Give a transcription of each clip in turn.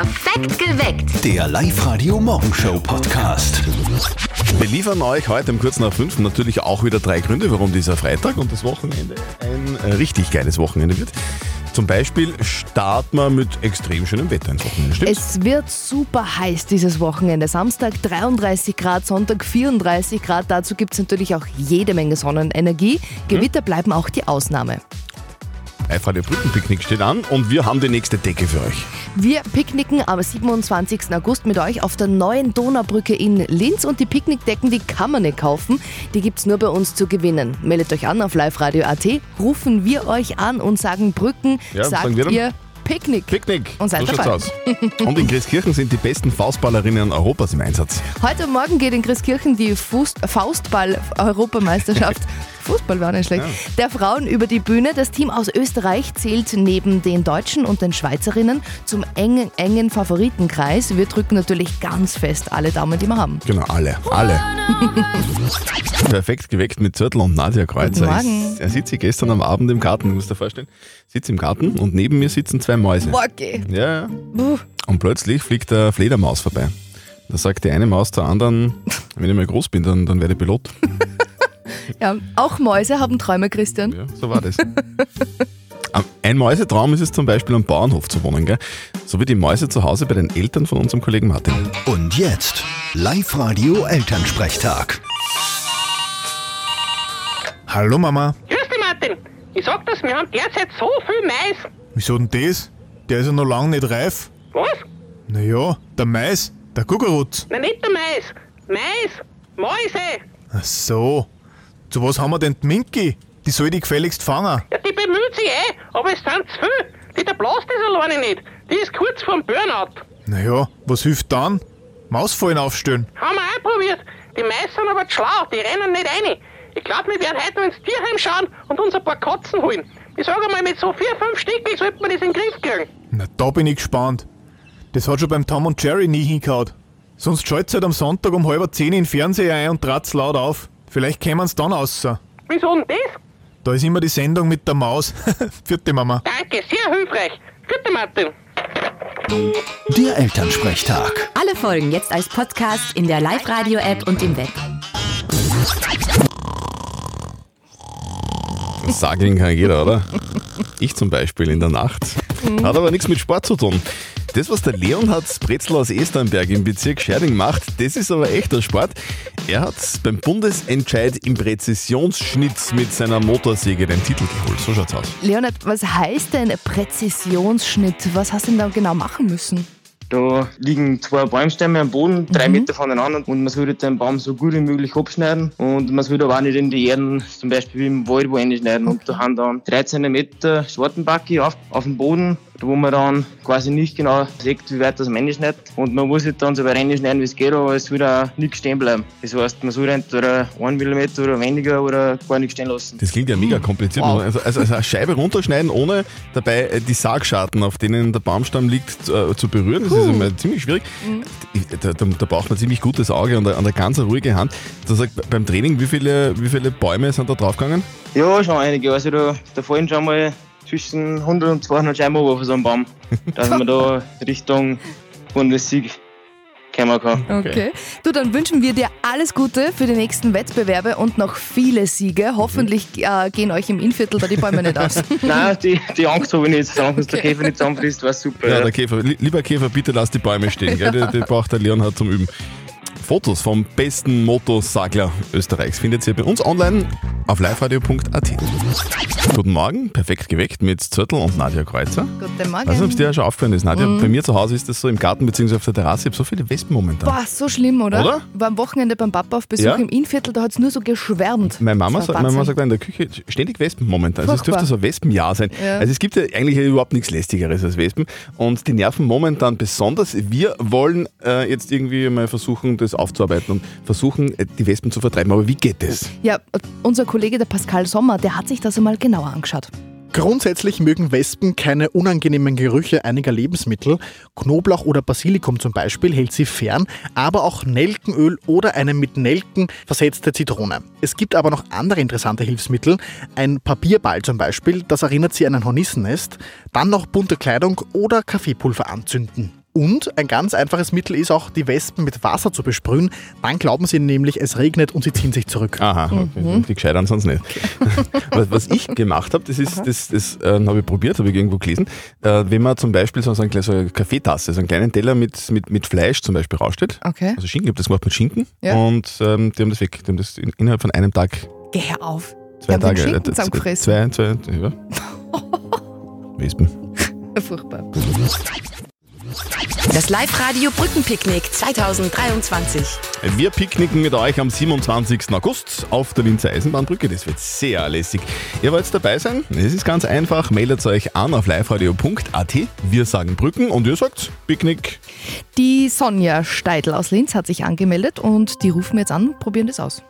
Perfekt geweckt. Der Live-Radio-Morgenshow-Podcast. Wir liefern euch heute um kurz nach fünf natürlich auch wieder drei Gründe, warum dieser Freitag und das Wochenende ein richtig geiles Wochenende wird. Zum Beispiel starten wir mit extrem schönem Wetter ins Wochenende, stimmt's? Es wird super heiß dieses Wochenende. Samstag 33 Grad, Sonntag 34 Grad. Dazu gibt es natürlich auch jede Menge Sonnenenergie. Gewitter bleiben auch die Ausnahme. Live-Radio Brückenpicknick steht an und wir haben die nächste Decke für euch. Wir picknicken am 27. August mit euch auf der neuen Donaubrücke in Linz und die Picknickdecken, die kann man nicht kaufen. Die gibt es nur bei uns zu gewinnen. Meldet euch an auf liveradio.at, rufen wir euch an und sagen Brücken, Ja, sagt sagen wir dann? ihr Picknick. Picknick. Und seid so dabei. aus. Und in Christkirchen sind die besten Faustballerinnen Europas im Einsatz. Heute Morgen geht in Christkirchen die Fuß Faustball-Europameisterschaft. Fußball war nicht schlecht. Der Frauen über die Bühne. Das Team aus Österreich zählt neben den Deutschen und den Schweizerinnen zum engen, engen Favoritenkreis. Wir drücken natürlich ganz fest alle Daumen, die wir haben. Genau, alle. Alle. Perfekt geweckt mit Zürtel und Nadja Kreuzer. Guten Morgen. Er sitzt hier gestern am Abend im Garten, musst du dir vorstellen. Sitzt im Garten und neben mir sitzen zwei Mäuse. Okay. Ja, ja. Und plötzlich fliegt eine Fledermaus vorbei. Da sagt die eine Maus zur anderen, wenn ich mal groß bin, dann, dann werde ich Pilot. Ja, auch Mäuse haben Träume, Christian. Ja, so war das. Ein Mäusetraum ist es zum Beispiel am Bauernhof zu wohnen, gell? So wie die Mäuse zu Hause bei den Eltern von unserem Kollegen Martin. Und jetzt Live-Radio-Elternsprechtag. Hallo Mama. Grüß dich, Martin. Ich sag das, wir haben derzeit so viel Mais. Wieso denn das? Der ist ja noch lange nicht reif. Was? Naja, der Mais, der Gugerutz. Nein, nicht der Mais. Mais. Mäuse. Ach so. Zu was haben wir denn die Minki? Die soll die gefälligst fangen. Ja, die bemüht sich eh, aber es sind zu viel. Die der blast das alleine nicht. Die ist kurz vorm Burnout. Naja, was hilft dann? Mausfallen aufstellen. Haben wir auch probiert. Die Mais sind aber zu schlau, die rennen nicht rein. Ich glaub, wir werden heute noch ins Tierheim schauen und uns ein paar Katzen holen. Ich sag einmal, mit so vier, fünf Stückchen sollte man das in den Griff kriegen. Na, da bin ich gespannt. Das hat schon beim Tom und Jerry nie hingehauen. Sonst schalt's halt am Sonntag um halb zehn in den Fernseher ein und trat's laut auf. Vielleicht kämen's dann raus. Wieso denn das? Da ist immer die Sendung mit der Maus. Vierte Mama. Danke, sehr hilfreich. Gute Martin. Der Elternsprechtag. Alle Folgen jetzt als Podcast in der Live-Radio-App und im Web. Sageln kann jeder, oder? Ich zum Beispiel in der Nacht. Hat aber nichts mit Sport zu tun. Das, was der Leonhard Bretzl aus Esternberg im Bezirk Scherding macht, das ist aber echter Sport. Er hat beim Bundesentscheid im Präzisionsschnitt mit seiner Motorsäge den Titel geholt. So schaut's aus. Leonard, was heißt denn Präzisionsschnitt? Was hast du denn da genau machen müssen? Da liegen zwei Baumstämme am Boden, drei Meter voneinander und man sollte den Baum so gut wie möglich abschneiden und man sollte aber auch nicht in die Erden, zum Beispiel im Wald, wo einschneiden. Und da haben dann 13 Meter Schwartenbacke auf, auf dem Boden, wo man dann quasi nicht genau sieht, wie weit das man einschneidet. Und man muss halt dann so weit reinschneiden, wie es geht, aber es soll auch nichts stehen bleiben. Das heißt, man soll entweder 1 mm oder weniger oder gar nichts stehen lassen. Das klingt ja mega kompliziert. Wow. Also, also, also eine Scheibe runterschneiden, ohne dabei äh, die Sargscharten, auf denen der Baumstamm liegt, äh, zu berühren. Das ist immer ziemlich schwierig. Ich- Da, da, da braucht man ziemlich gutes Auge und eine, und eine ganz ruhige Hand. Du sagst, beim Training, wie viele, wie viele Bäume sind da draufgegangen? Ja, schon einige. Also da, da fallen schon mal zwischen 100 und 200 Scheiben runter von so einem Baum, dass man da Richtung Bundessieg kommen kann. Okay. Du, dann wünschen wir dir alles Gute für die nächsten Wettbewerbe und noch viele Siege. Hoffentlich äh, gehen euch im Innviertel da die Bäume nicht aus. Nein, die, die Angst habe ich nicht. Solange uns der Käfer nicht zusammenfrisst, war super. Ja, der Käfer. Li- Lieber Käfer, bitte lass die Bäume stehen. Gell? Die, die braucht der Leonhard zum Üben. Fotos vom besten Motosagler Österreichs findet ihr bei uns online auf liveradio.at. Guten Morgen, perfekt geweckt mit Zürtel und Nadja Kreuzer. Guten Morgen. Weiß nicht, ob es dir ja schon aufgefallen ist, Nadja. Bei mir zu Hause ist das so im Garten bzw. auf der Terrasse. Ich habe so viele Wespen momentan. Boah, so schlimm, oder? Oder? War am Wochenende beim Papa auf Besuch Ja? im Innviertel, da hat es nur so geschwärmt. Meine Mama, sagt, meine Mama sagt in der Küche ständig Wespen momentan. Also es dürfte so ein Wespenjahr sein. Ja. Also es gibt ja eigentlich überhaupt nichts Lästigeres als Wespen. Und die nerven momentan besonders. Wir wollen äh, jetzt irgendwie mal versuchen, das aufzuarbeiten und versuchen, äh, die Wespen zu vertreiben. Aber wie geht das? Ja, unser Kollege, der Pascal Sommer, der hat sich das einmal genauer angeschaut. Grundsätzlich mögen Wespen keine unangenehmen Gerüche einiger Lebensmittel. Knoblauch oder Basilikum zum Beispiel hält sie fern, aber auch Nelkenöl oder eine mit Nelken versetzte Zitrone. Es gibt aber noch andere interessante Hilfsmittel. Ein Papierball zum Beispiel, das erinnert sie an ein Hornissennest. Dann noch bunte Kleidung oder Kaffeepulver anzünden. Und ein ganz einfaches Mittel ist auch, die Wespen mit Wasser zu besprühen. Dann glauben sie nämlich, es regnet und sie ziehen sich zurück. Aha, okay. die gescheitern sonst nicht. was, was ich gemacht habe, das ist, das, das äh, habe ich probiert, habe ich irgendwo gelesen. Äh, wenn man zum Beispiel so, so, eine, so eine Kaffeetasse, so einen kleinen Teller mit, mit, mit Fleisch zum Beispiel raussteht. Okay. Also Schinken, ich habe das gemacht mit Schinken Ja. und ähm, die haben das weg. Die haben das in, innerhalb von einem Tag, Geh her auf. zwei haben den Tage. Schinken äh, zusammengefressen. Zwei, zwei, ja. Wespen. Furchtbar. Das Live-Radio Brückenpicknick 2023. Wir picknicken mit euch am 27. August auf der Linzer Eisenbahnbrücke. Das wird sehr lässig. Ihr wollt dabei sein? Es ist ganz einfach. Meldet euch an auf liveradio.at. Wir sagen Brücken und ihr sagt Picknick. Die Sonja Steidl aus Linz hat sich angemeldet und die rufen wir jetzt an, probieren das aus.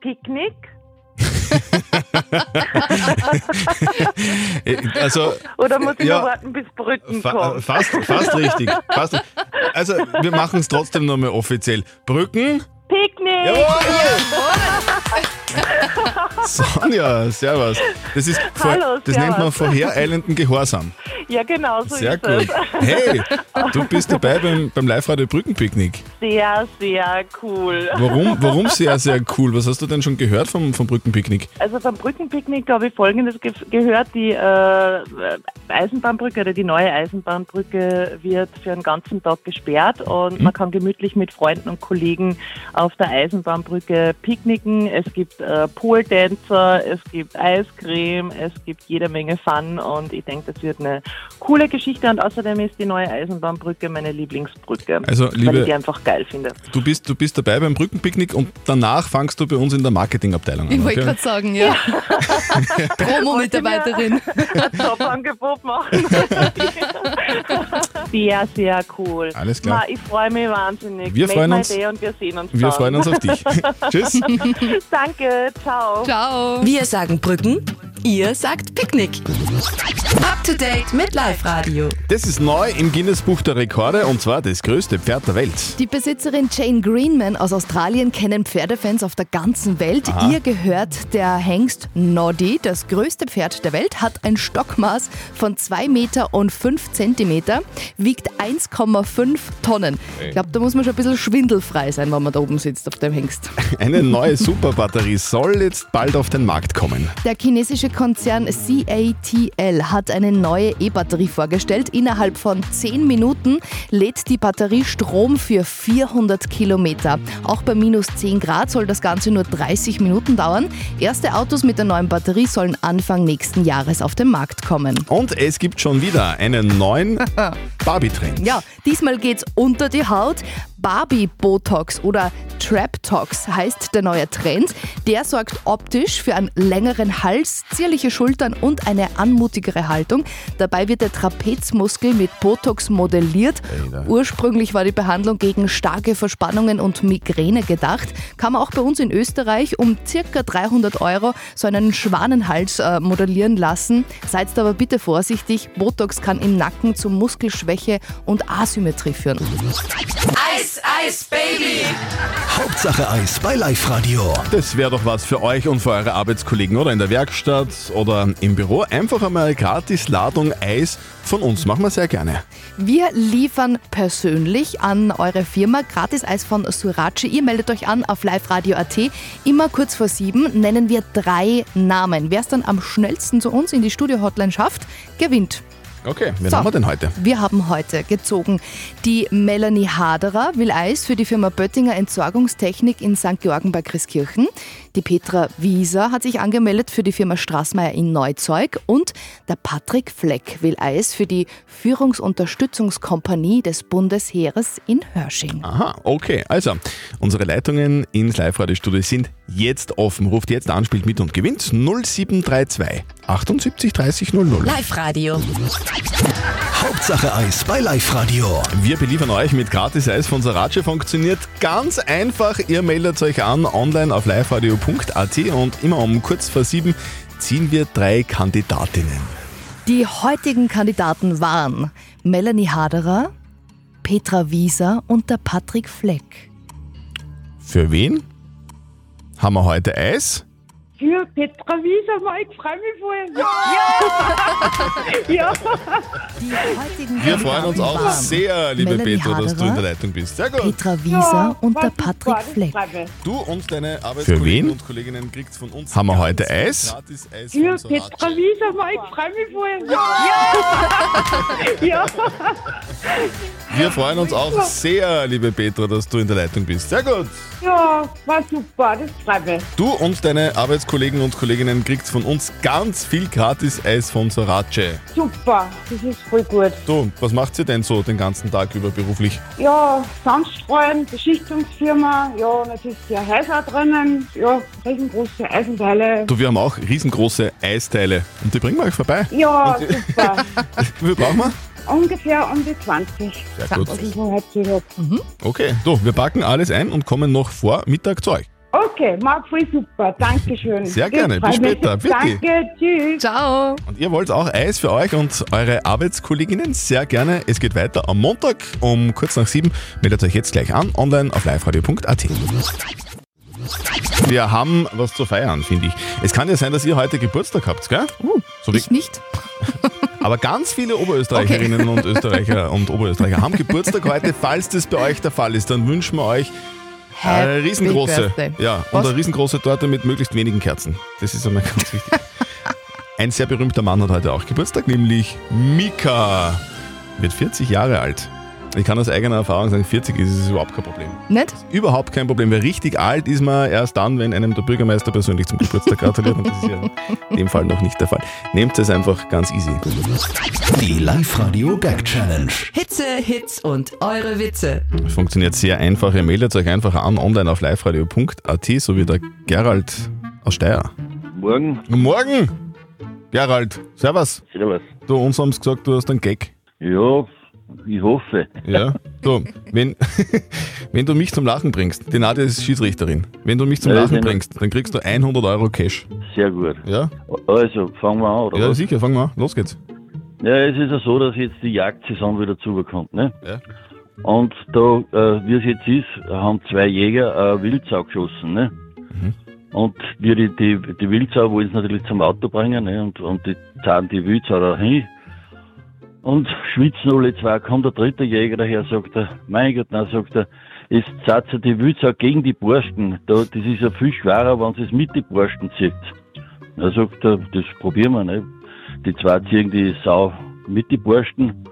Picknick? Also, Oder muss ich Ja. noch warten, bis Brücken fa kommt? fast, fast richtig. Fast, also, wir machen es trotzdem nochmal offiziell. Brücken. Picknick! Sonja, servus. Das, ist vor, Hallo, das nennt man vorhereilenden Gehorsam. Ja, genau so Sehr ist gut. es. Hey, du bist dabei beim, beim Live-Radio Brückenpicknick. Sehr, sehr cool. Warum, warum sehr, sehr cool? Was hast du denn schon gehört vom, vom Brückenpicknick? Also beim Brückenpicknick habe ich Folgendes ge gehört. Die äh, Eisenbahnbrücke oder die neue Eisenbahnbrücke wird für einen ganzen Tag gesperrt und man kann gemütlich mit Freunden und Kollegen auf der Eisenbahnbrücke picknicken. Es gibt äh, Pole-Dancer, es gibt Eiscreme, es gibt jede Menge Fun und ich denke, das wird eine coole Geschichte und außerdem ist die neue Eisenbahnbrücke meine Lieblingsbrücke, Also, weil liebe- ich die einfach geil finde. Du bist, du bist dabei beim Brückenpicknick und danach fangst du bei uns in der Marketingabteilung an. Ich wollte Okay? gerade sagen, ja. Promo-Mitarbeiterin. ein Top-Angebot machen. sehr, sehr cool. Alles klar. Ma, ich freue mich wahnsinnig. Wir Make freuen my uns. Und wir sehen uns Wir dann. freuen uns auf dich. Tschüss. Danke, ciao. Ciao. Wir sagen Brücken, ihr sagt Picknick. Up to date mit Live-Radio. Das ist neu im Guinness-Buch der Rekorde und zwar das größte Pferd der Welt. Die Besitzerin Jane Greenman aus Australien kennen Pferdefans auf der ganzen Welt. Ihr gehört der Hengst Noddy, das größte Pferd der Welt, hat ein Stockmaß von 2 Meter und 5 Zentimeter, wiegt 1,5 Tonnen. Ich glaube, da muss man schon ein bisschen schwindelfrei sein, wenn man da oben sitzt auf dem Hengst. Eine neue Superbatterie soll jetzt bald auf den Markt kommen. Der chinesische Konzern CATL hat eine neue E-Batterie vorgestellt. Innerhalb von 10 Minuten lädt die Batterie Strom für 400 Kilometer. Auch bei minus 10 Grad soll das Ganze nur 30 Minuten dauern. Erste Autos mit der neuen Batterie sollen Anfang nächsten Jahres auf den Markt kommen. Und es gibt schon wieder einen neuen Barbie-Trend. Ja, diesmal geht's unter die Haut. Barbie Botox oder Trap-Tox heißt der neue Trend. Der sorgt optisch für einen längeren Hals, zierliche Schultern und eine anmutigere Haltung. Dabei wird der Trapezmuskel mit Botox modelliert. Ursprünglich war die Behandlung gegen starke Verspannungen und Migräne gedacht. Kann man auch bei uns in Österreich um circa 300 Euro so einen Schwanenhals äh, modellieren lassen. Seid aber bitte vorsichtig. Botox kann im Nacken zu Muskelschwäche und Asymmetrie führen. Eis, Eis, Baby. Hauptsache Eis bei Live-Radio. Das wäre doch was für euch und für eure Arbeitskollegen oder in der Werkstatt oder im Büro. Einfach einmal eine gratis Ladung Eis von uns. Machen wir sehr gerne. Wir liefern persönlich an eure Firma gratis Eis von Surace. Ihr meldet euch an auf liveradio.at. Immer kurz vor sieben nennen wir drei Namen. Wer es dann am schnellsten zu uns in die Studio-Hotline schafft, gewinnt. Okay, wen So. haben wir denn heute? Wir haben heute gezogen die Melanie Haderer will Eis für die Firma Böttinger Entsorgungstechnik in St. Georgen bei Christkirchen. Die Petra Wieser hat sich angemeldet für die Firma Straßmeier in Neuzeug und der Patrick Fleck will Eis für die Führungsunterstützungskompanie des Bundesheeres in Hörsching. Aha, okay. Also, unsere Leitungen ins Live-Radio-Studio sind jetzt offen. Ruft jetzt an, spielt mit und gewinnt 0732 78 30 00. Live-Radio. Hauptsache Eis bei Live-Radio. Wir beliefern euch mit Gratis-Eis von Sarace. Funktioniert ganz einfach. Ihr meldet euch an online auf liveradio.at und immer um kurz vor sieben ziehen wir drei Kandidatinnen. Die heutigen Kandidaten waren Melanie Haderer, Petra Wieser und der Patrick Fleck. Für wen haben wir heute Eis? Für Petra Wieser, ich freue mich voll. Ja! ja. Die heutigen Wir freuen uns auch sehr, liebe Melanie Petra, dass du in der Leitung bist. Sehr gut. Petra Wieser und war der Patrick Fleck. Du und deine Für Arbeitskollegen wen? und Kolleginnen kriegst von uns Haben wir heute Eis? gratis Eis Für Petra Sorace. Wieser, ich freue mich voll. Ja! Ja! Wir freuen uns auch sehr, liebe Petra, dass du in der Leitung bist. Sehr gut. Ja, war super, das freut mich. Du und deine Arbeitskollegen und Kolleginnen kriegst von uns ganz viel gratis Eis von Sorace. Super, das ist voll gut. Du, was macht ihr denn so den ganzen Tag über beruflich? Ja, Sandstreuen, Beschichtungsfirma, ja, natürlich die Häuser drinnen, ja, riesengroße Eisenteile. Du, wir haben auch riesengroße Eisteile und die bringen wir euch vorbei. Ja, super. Wie viel brauchen wir? Ungefähr um die 20. Sehr gut. Was ich mir heute gehört. Okay, du, wir packen alles ein und kommen noch vor Mittag zu euch. Okay, mag voll super. Dankeschön. Sehr gerne. Bis später. Bitte. Danke, tschüss. Ciao. Und ihr wollt auch Eis für euch und eure Arbeitskolleginnen? Sehr gerne. Es geht weiter am Montag um kurz nach sieben. Meldet euch jetzt gleich an, online auf liveradio.at. Wir haben was zu feiern, finde ich. Es kann ja sein, dass ihr heute Geburtstag habt, gell? so wie, Ich nicht. aber ganz viele Oberösterreicherinnen und Österreicher und Oberösterreicher haben Geburtstag heute. Falls das bei euch der Fall ist, dann wünschen wir euch eine Happy riesengroße, Birthday. ja, und Was? eine riesengroße Torte mit möglichst wenigen Kerzen. Das ist einmal ganz wichtig. Ein sehr berühmter Mann hat heute auch Geburtstag, nämlich Mika. Wird 40 Jahre alt. Ich kann aus eigener Erfahrung sagen, 40 ist es überhaupt kein Problem. Nicht? Überhaupt kein Problem, weil richtig alt ist man erst dann, wenn einem der Bürgermeister persönlich zum Geburtstag gratuliert. Und das ist ja in dem Fall noch nicht der Fall. Nehmt es einfach ganz easy. Die Live-Radio Gag Challenge. Hitze, Hits und eure Witze. Funktioniert sehr einfach. Ihr meldet euch einfach an online auf liveradio.at, so wie der Gerald aus Steyr. Morgen. Morgen! Gerald, servus. Servus. Du, uns haben gesagt, du hast einen Gag. Ja, ich hoffe. Ja, du, wenn, wenn du mich zum Lachen bringst, die Nadja ist Schiedsrichterin, wenn du mich zum Ja, Lachen bringst, dann kriegst du 100 Euro Cash. Sehr gut. Ja? Also, fangen wir an, oder Ja, was? sicher, fangen wir an. Los geht's. Ja, es ist ja so, dass jetzt die Jagdsaison wieder zubekommt, ne? Ja. Und da, äh, wie es jetzt ist, haben zwei Jäger äh, Wildsau geschossen, ne? Mhm. Und wir die, die, die Wildsau wollen sie natürlich zum Auto bringen, ne? Und, und die zahlen die Wildsau da hin. Und schwitzen alle zwei, kommt der dritte Jäger daher, sagt er, mein Gott, dann sagt er, es zahlt sie die Wildsau gegen die Borsten. Da, das ist ja viel schwerer, wenn es mit die Borsten zieht. Er sagt er, das probieren wir, ne? Die zwei ziehen die Sau mit die Borsten.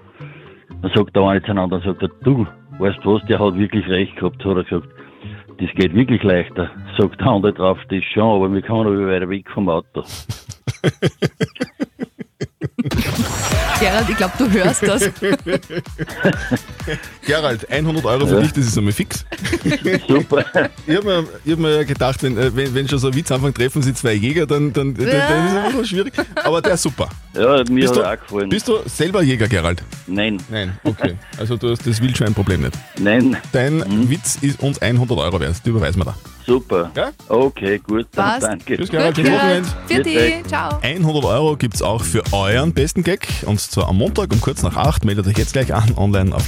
Dann sagt der eine zu anderen, sagt er, du, weißt was, der hat wirklich recht gehabt, hat er gesagt. Das geht wirklich leichter. Sagt der andere drauf, das schon, aber wir kommen aber weiter weg vom Auto. Gerald, ich glaube, du hörst das. Gerald, 100 Euro für Ja. dich, das ist einmal fix. Super. Ich habe mir, ich hab mir ja gedacht, wenn, äh, wenn, wenn schon so ein Witz anfängt, treffen sie zwei Jäger, dann, dann, dann, dann ist es einfach schwierig. Aber der ist super. Ja, mir Bist hat du, er auch gefallen. bist du selber Jäger, Gerald? Nein, Nein, okay. Also du hast das Wildschweinproblem nicht. nein, Dein Witz ist uns 100 Euro wert, die überweisen wir da. super. Ja? Okay, gut, dann Passt. danke. Tschüss, Gerald, Gut, schönes Gerald. Wochenende. Für die. Ciao. 100 Euro gibt es auch für euren besten Gag und zwar am Montag um kurz nach 8. Meldet euch jetzt gleich an online auf